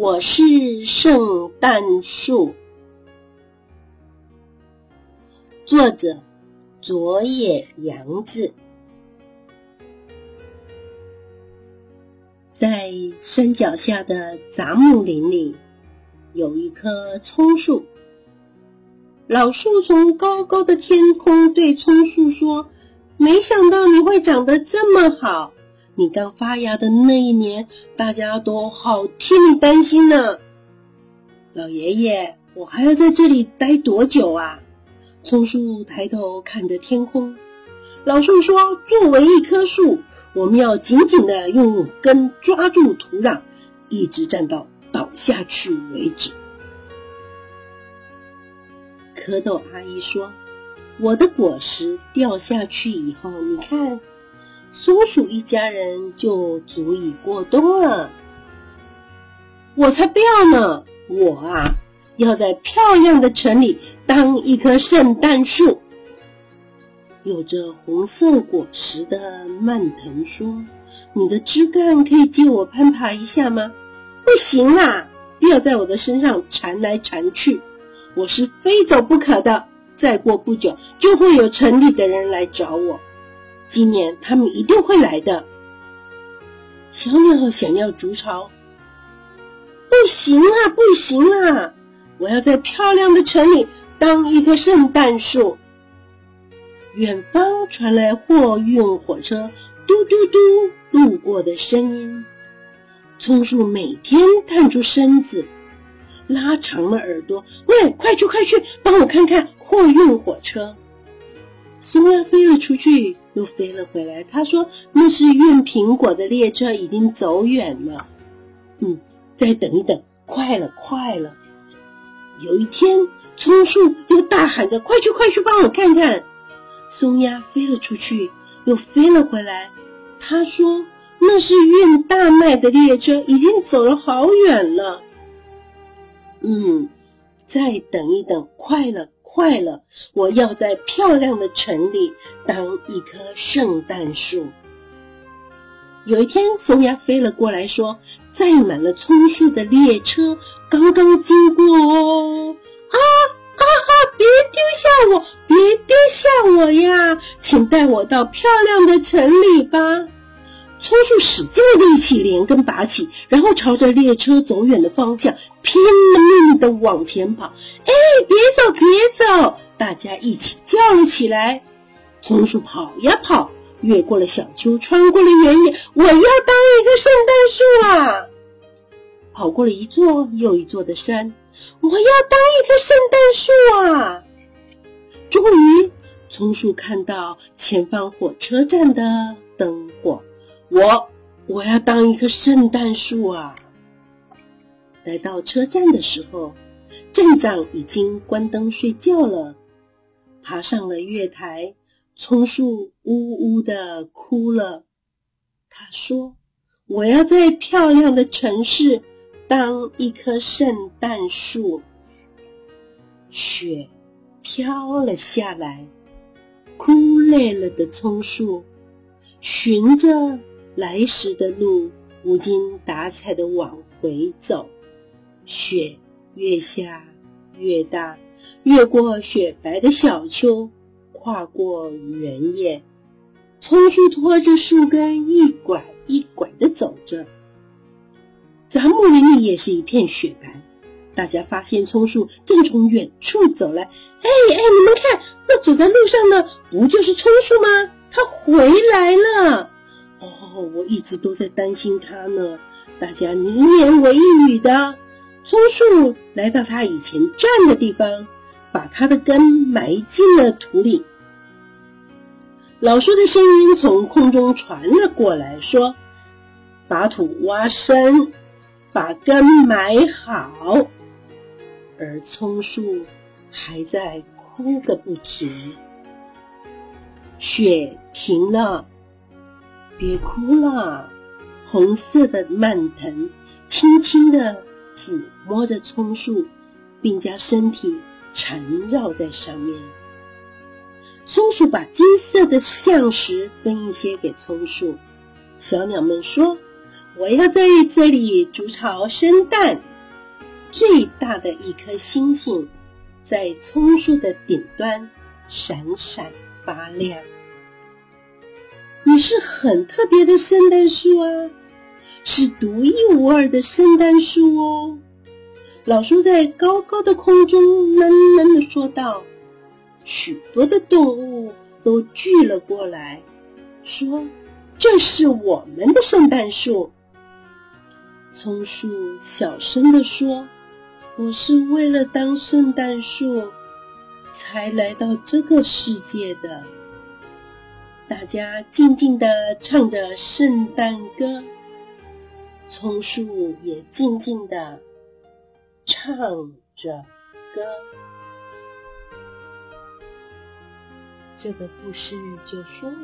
我是圣诞树。作者：佐野洋子。在山脚下的杂木林里，有一棵葱树。老树从高高的天空对葱树说：“没想到你会长得这么好。”你刚发芽的那一年，大家都好替你担心呢。老爷爷，我还要在这里待多久啊？松树抬头看着天空。老树说：“作为一棵树，我们要紧紧的用根抓住土壤，一直站到倒下去为止。”蝌蚪阿姨说：“我的果实掉下去以后，你看。”松鼠一家人就足以过冬了。我才不要呢！我啊，要在漂亮的城里当一棵圣诞树。有着红色果实的蔓藤说：“你的枝干可以借我攀爬一下吗？”不行啦！不要在我的身上缠来缠去，我是非走不可的。再过不久，就会有城里的人来找我。今年他们一定会来的。小鸟想要筑巢，不行啊，不行啊！我要在漂亮的城里当一棵圣诞树。远方传来货运火车嘟嘟嘟路过的声音。松树每天探出身子，拉长了耳朵，喂，快去快去，帮我看看货运火车。松鸦飞了出去。又飞了回来。他说：“那是运苹果的列车，已经走远了。”嗯，再等一等，快了，快了。有一天，松树又大喊着：“快去，快去，帮我看看！”松鸦飞了出去，又飞了回来。他说：“那是运大麦的列车，已经走了好远了。”嗯，再等一等，快了。坏了！我要在漂亮的城里当一棵圣诞树。有一天，松鸦飞了过来，说：“载满了葱树的列车刚刚经过哦！啊啊啊！别丢下我，别丢下我呀！请带我到漂亮的城里吧。”松树使劲的力气，连根拔起，然后朝着列车走远的方向拼了命的往前跑。哎，别走，别走！大家一起叫了起来。松鼠跑呀跑，越过了小丘，穿过了原野。我要当一个圣诞树啊！跑过了一座又一座的山，我要当一棵圣诞树啊！终于，松树看到前方火车站的灯火。我我要当一棵圣诞树啊！来到车站的时候，站长已经关灯睡觉了。爬上了月台，松树呜呜的哭了。他说：“我要在漂亮的城市当一棵圣诞树。”雪飘了下来，哭累了的松树寻着。来时的路无精打采的往回走，雪越下越大，越过雪白的小丘，跨过原野，松树拖着树根一拐一拐的走着。杂木林里也是一片雪白，大家发现松树正从远处走来。哎哎，你们看，那走在路上的不就是松树吗？它回来了。哦，我一直都在担心他呢。大家你一言我一语的，松树来到他以前站的地方，把他的根埋进了土里。老树的声音从空中传了过来，说：“把土挖深，把根埋好。”而松树还在哭个不停。雪停了。别哭了，红色的蔓藤轻轻地抚摸着葱树，并将身体缠绕在上面。松鼠把金色的橡石分一些给松树。小鸟们说：“我要在这里筑巢生蛋。最大的一颗星星在葱树的顶端闪闪发亮。你是很特别的圣诞树啊，是独一无二的圣诞树哦。老树在高高的空中闷闷的说道。许多的动物都聚了过来，说：“这是我们的圣诞树。”松树小声的说：“我是为了当圣诞树才来到这个世界的。”大家静静地唱着圣诞歌，松树也静静地唱着歌。这个故事就说完。